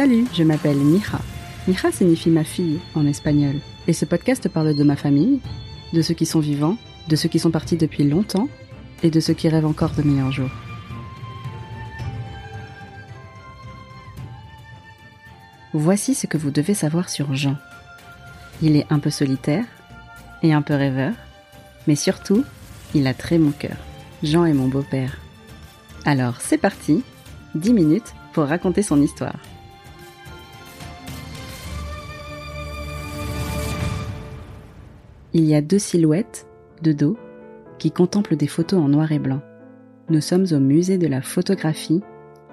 Salut, je m'appelle Mija. Mija signifie ma fille en espagnol. Et ce podcast parle de ma famille, de ceux qui sont vivants, de ceux qui sont partis depuis longtemps et de ceux qui rêvent encore de meilleurs jours. Voici ce que vous devez savoir sur Jean. Il est un peu solitaire et un peu rêveur, mais surtout, il a très mon cœur. Jean est mon beau-père. Alors c'est parti, 10 minutes pour raconter son histoire. Il y a deux silhouettes, de dos, qui contemplent des photos en noir et blanc. Nous sommes au musée de la photographie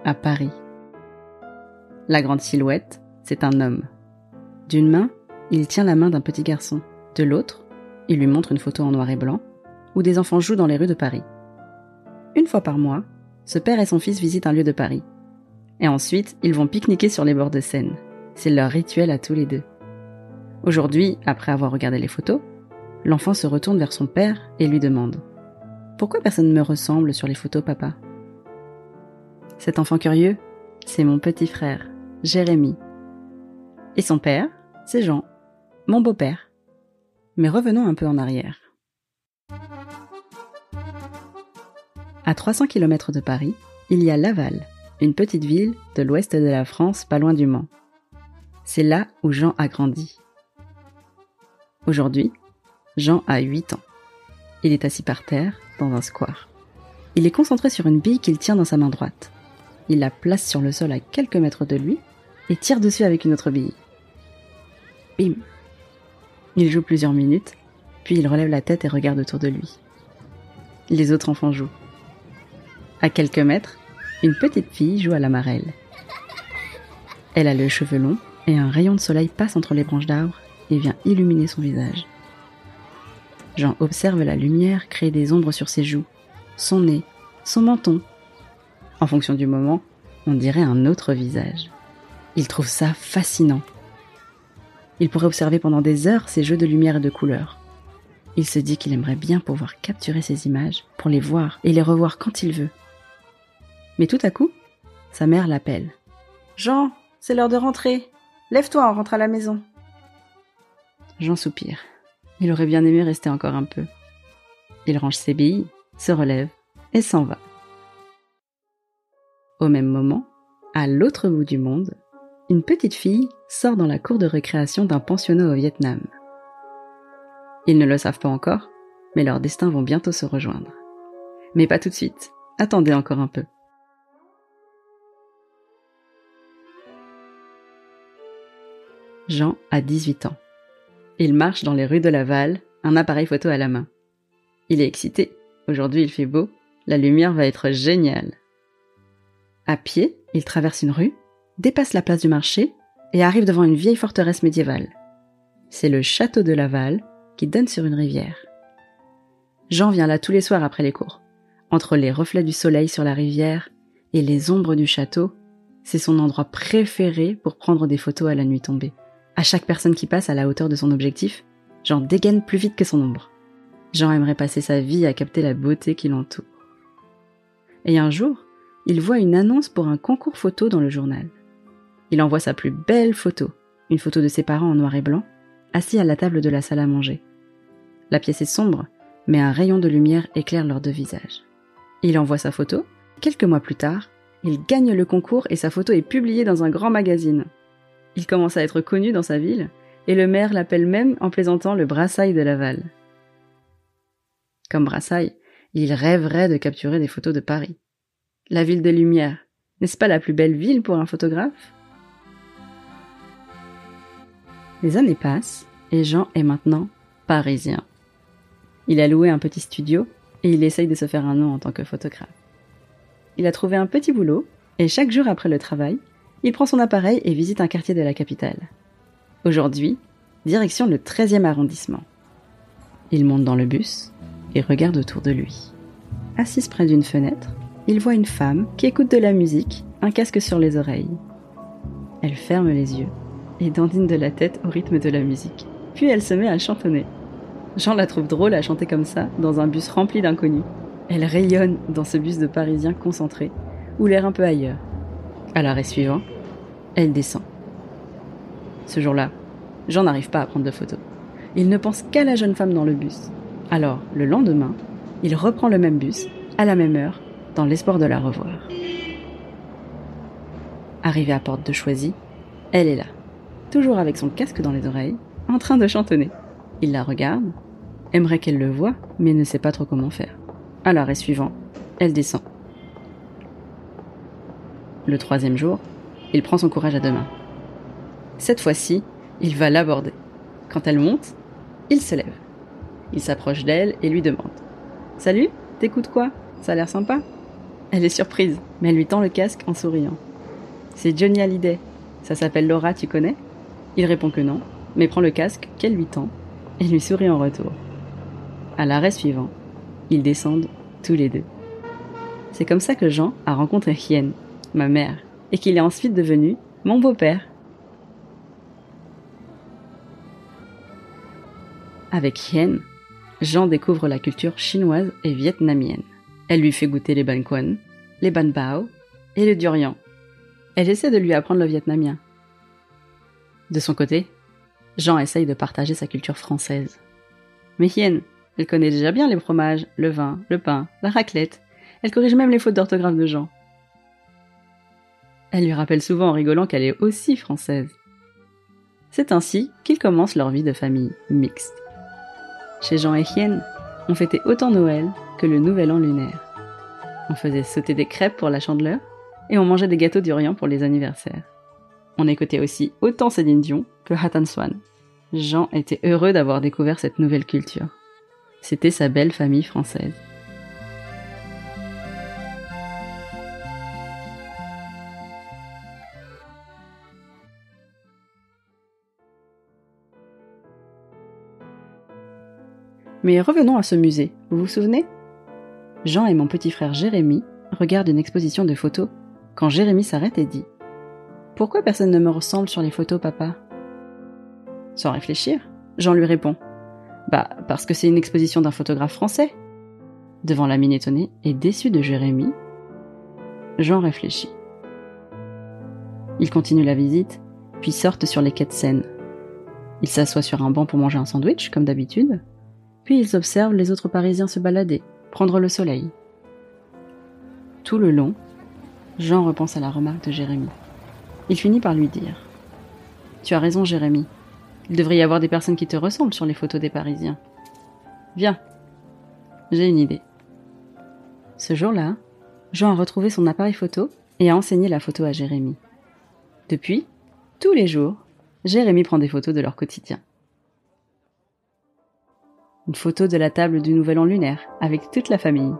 à Paris. La grande silhouette, c'est un homme. D'une main, il tient la main d'un petit garçon. De l'autre, il lui montre une photo en noir et blanc, où des enfants jouent dans les rues de Paris. Une fois par mois, ce père et son fils visitent un lieu de Paris. Et ensuite, ils vont pique-niquer sur les bords de Seine. C'est leur rituel à tous les deux. Aujourd'hui, après avoir regardé les photos, l'enfant se retourne vers son père et lui demande ⁇ Pourquoi personne ne me ressemble sur les photos, papa ?⁇ Cet enfant curieux, c'est mon petit frère, Jérémy. Et son père, c'est Jean, mon beau-père. Mais revenons un peu en arrière. À 300 km de Paris, il y a Laval, une petite ville de l'ouest de la France, pas loin du Mans. C'est là où Jean a grandi. Aujourd'hui, Jean a 8 ans. Il est assis par terre, dans un square. Il est concentré sur une bille qu'il tient dans sa main droite. Il la place sur le sol à quelques mètres de lui et tire dessus avec une autre bille. Bim Il joue plusieurs minutes, puis il relève la tête et regarde autour de lui. Les autres enfants jouent. À quelques mètres, une petite fille joue à la marelle. Elle a le cheveu long et un rayon de soleil passe entre les branches d'arbres et vient illuminer son visage. Jean observe la lumière créer des ombres sur ses joues, son nez, son menton. En fonction du moment, on dirait un autre visage. Il trouve ça fascinant. Il pourrait observer pendant des heures ces jeux de lumière et de couleurs. Il se dit qu'il aimerait bien pouvoir capturer ces images pour les voir et les revoir quand il veut. Mais tout à coup, sa mère l'appelle. Jean, c'est l'heure de rentrer. Lève-toi, on rentre à la maison. Jean soupire. Il aurait bien aimé rester encore un peu. Il range ses billes, se relève et s'en va. Au même moment, à l'autre bout du monde, une petite fille sort dans la cour de récréation d'un pensionnat au Vietnam. Ils ne le savent pas encore, mais leurs destins vont bientôt se rejoindre. Mais pas tout de suite. Attendez encore un peu. Jean a 18 ans. Il marche dans les rues de Laval, un appareil photo à la main. Il est excité. Aujourd'hui il fait beau. La lumière va être géniale. À pied, il traverse une rue, dépasse la place du marché et arrive devant une vieille forteresse médiévale. C'est le château de Laval qui donne sur une rivière. Jean vient là tous les soirs après les cours. Entre les reflets du soleil sur la rivière et les ombres du château, c'est son endroit préféré pour prendre des photos à la nuit tombée. À chaque personne qui passe à la hauteur de son objectif, Jean dégaine plus vite que son ombre. Jean aimerait passer sa vie à capter la beauté qui l'entoure. Et un jour, il voit une annonce pour un concours photo dans le journal. Il envoie sa plus belle photo, une photo de ses parents en noir et blanc, assis à la table de la salle à manger. La pièce est sombre, mais un rayon de lumière éclaire leurs deux visages. Il envoie sa photo. Quelques mois plus tard, il gagne le concours et sa photo est publiée dans un grand magazine. Il commence à être connu dans sa ville, et le maire l'appelle même en plaisantant le brassaille de Laval. Comme brassaille, il rêverait de capturer des photos de Paris. La ville des Lumières, n'est-ce pas la plus belle ville pour un photographe? Les années passent, et Jean est maintenant parisien. Il a loué un petit studio et il essaye de se faire un nom en tant que photographe. Il a trouvé un petit boulot et chaque jour après le travail, il prend son appareil et visite un quartier de la capitale. Aujourd'hui, direction le 13e arrondissement. Il monte dans le bus et regarde autour de lui. Assise près d'une fenêtre, il voit une femme qui écoute de la musique, un casque sur les oreilles. Elle ferme les yeux et dandine de la tête au rythme de la musique. Puis elle se met à chantonner. Jean la trouve drôle à chanter comme ça dans un bus rempli d'inconnus. Elle rayonne dans ce bus de Parisiens concentrés, ou l'air un peu ailleurs. À l'arrêt suivant, elle descend. Ce jour-là, Jean n'arrive pas à prendre de photos. Il ne pense qu'à la jeune femme dans le bus. Alors, le lendemain, il reprend le même bus, à la même heure, dans l'espoir de la revoir. Arrivé à Porte de Choisy, elle est là, toujours avec son casque dans les oreilles, en train de chantonner. Il la regarde, aimerait qu'elle le voie, mais ne sait pas trop comment faire. À l'arrêt suivant, elle descend. Le troisième jour, il prend son courage à deux mains. Cette fois-ci, il va l'aborder. Quand elle monte, il se lève. Il s'approche d'elle et lui demande Salut, t'écoutes quoi? Ça a l'air sympa Elle est surprise, mais elle lui tend le casque en souriant. C'est Johnny Hallyday. Ça s'appelle Laura, tu connais Il répond que non, mais prend le casque qu'elle lui tend et lui sourit en retour. À l'arrêt suivant, ils descendent tous les deux. C'est comme ça que Jean a rencontré Hien, ma mère, et qu'il est ensuite devenu mon beau-père. Avec Hien, Jean découvre la culture chinoise et vietnamienne. Elle lui fait goûter les ban quan, les ban bao et le durian. Elle essaie de lui apprendre le vietnamien. De son côté, Jean essaye de partager sa culture française. Mais Hien, elle connaît déjà bien les fromages, le vin, le pain, la raclette. Elle corrige même les fautes d'orthographe de Jean. Elle lui rappelle souvent en rigolant qu'elle est aussi française. C'est ainsi qu'ils commencent leur vie de famille mixte. Chez Jean et Hien, on fêtait autant Noël que le Nouvel An lunaire. On faisait sauter des crêpes pour la chandeleur et on mangeait des gâteaux d'Orient pour les anniversaires. On écoutait aussi autant Céline Dion que Hatan Swan. Jean était heureux d'avoir découvert cette nouvelle culture. C'était sa belle famille française. Mais revenons à ce musée, vous vous souvenez? Jean et mon petit frère Jérémy regardent une exposition de photos quand Jérémy s'arrête et dit Pourquoi personne ne me ressemble sur les photos, papa? Sans réfléchir, Jean lui répond Bah, parce que c'est une exposition d'un photographe français. Devant la mine étonnée et déçue de Jérémy, Jean réfléchit. Ils continuent la visite, puis sortent sur les quais de Seine. Ils s'assoient sur un banc pour manger un sandwich, comme d'habitude, puis ils observent les autres Parisiens se balader, prendre le soleil. Tout le long, Jean repense à la remarque de Jérémy. Il finit par lui dire Tu as raison, Jérémy. Il devrait y avoir des personnes qui te ressemblent sur les photos des Parisiens. Viens, j'ai une idée. Ce jour-là, Jean a retrouvé son appareil photo et a enseigné la photo à Jérémy. Depuis, tous les jours, Jérémy prend des photos de leur quotidien. Une photo de la table du Nouvel An lunaire avec toute la famille.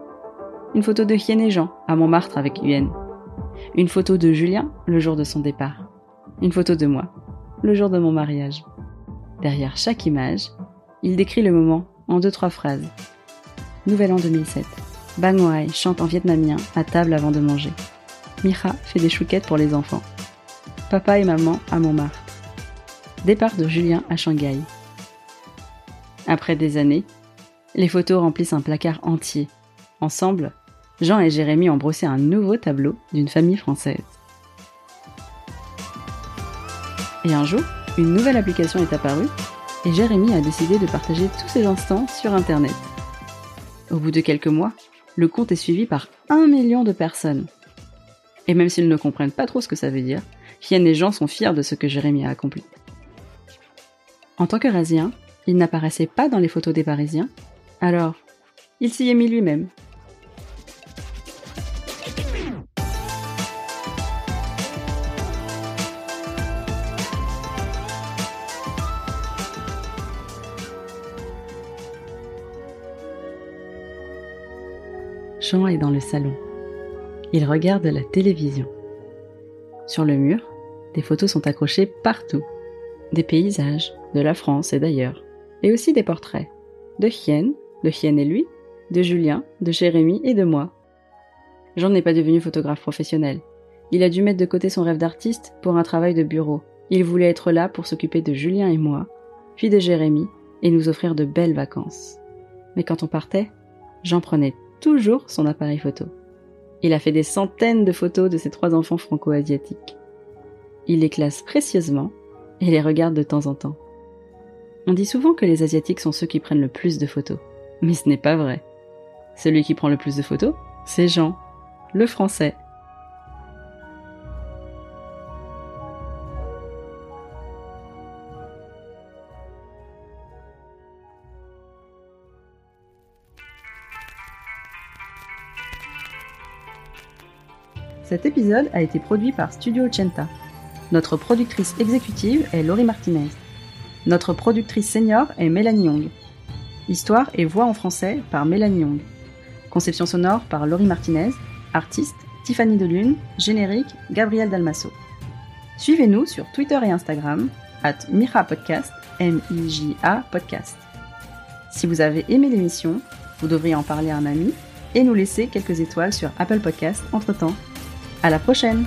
Une photo de Hien et Jean à Montmartre avec Huen. Une photo de Julien le jour de son départ. Une photo de moi le jour de mon mariage. Derrière chaque image, il décrit le moment en deux trois phrases. Nouvel An 2007. Bang chante en vietnamien à table avant de manger. Mira fait des chouquettes pour les enfants. Papa et maman à Montmartre. Départ de Julien à Shanghai. Après des années, les photos remplissent un placard entier. Ensemble, Jean et Jérémy ont brossé un nouveau tableau d'une famille française. Et un jour, une nouvelle application est apparue et Jérémy a décidé de partager tous ses instants sur Internet. Au bout de quelques mois, le compte est suivi par un million de personnes. Et même s'ils ne comprennent pas trop ce que ça veut dire, Hien et Jean sont fiers de ce que Jérémy a accompli. En tant que rasien, il n'apparaissait pas dans les photos des Parisiens, alors il s'y est mis lui-même. Jean est dans le salon. Il regarde la télévision. Sur le mur, des photos sont accrochées partout, des paysages, de la France et d'ailleurs. Et aussi des portraits. De Hienne, de Hienne et lui, de Julien, de Jérémy et de moi. Jean n'est pas devenu photographe professionnel. Il a dû mettre de côté son rêve d'artiste pour un travail de bureau. Il voulait être là pour s'occuper de Julien et moi, puis de Jérémy, et nous offrir de belles vacances. Mais quand on partait, Jean prenait toujours son appareil photo. Il a fait des centaines de photos de ses trois enfants franco-asiatiques. Il les classe précieusement et les regarde de temps en temps. On dit souvent que les Asiatiques sont ceux qui prennent le plus de photos. Mais ce n'est pas vrai. Celui qui prend le plus de photos, c'est Jean, le français. Cet épisode a été produit par Studio Chenta. Notre productrice exécutive est Laurie Martinez. Notre productrice senior est Mélanie Young. Histoire et voix en français par Mélanie Young. Conception sonore par Laurie Martinez. Artiste Tiffany Delune. Générique Gabriel Dalmasso. Suivez-nous sur Twitter et Instagram, at Mira Podcast, M-I-J-A Podcast. Si vous avez aimé l'émission, vous devriez en parler à un ami et nous laisser quelques étoiles sur Apple Podcast entre temps. À la prochaine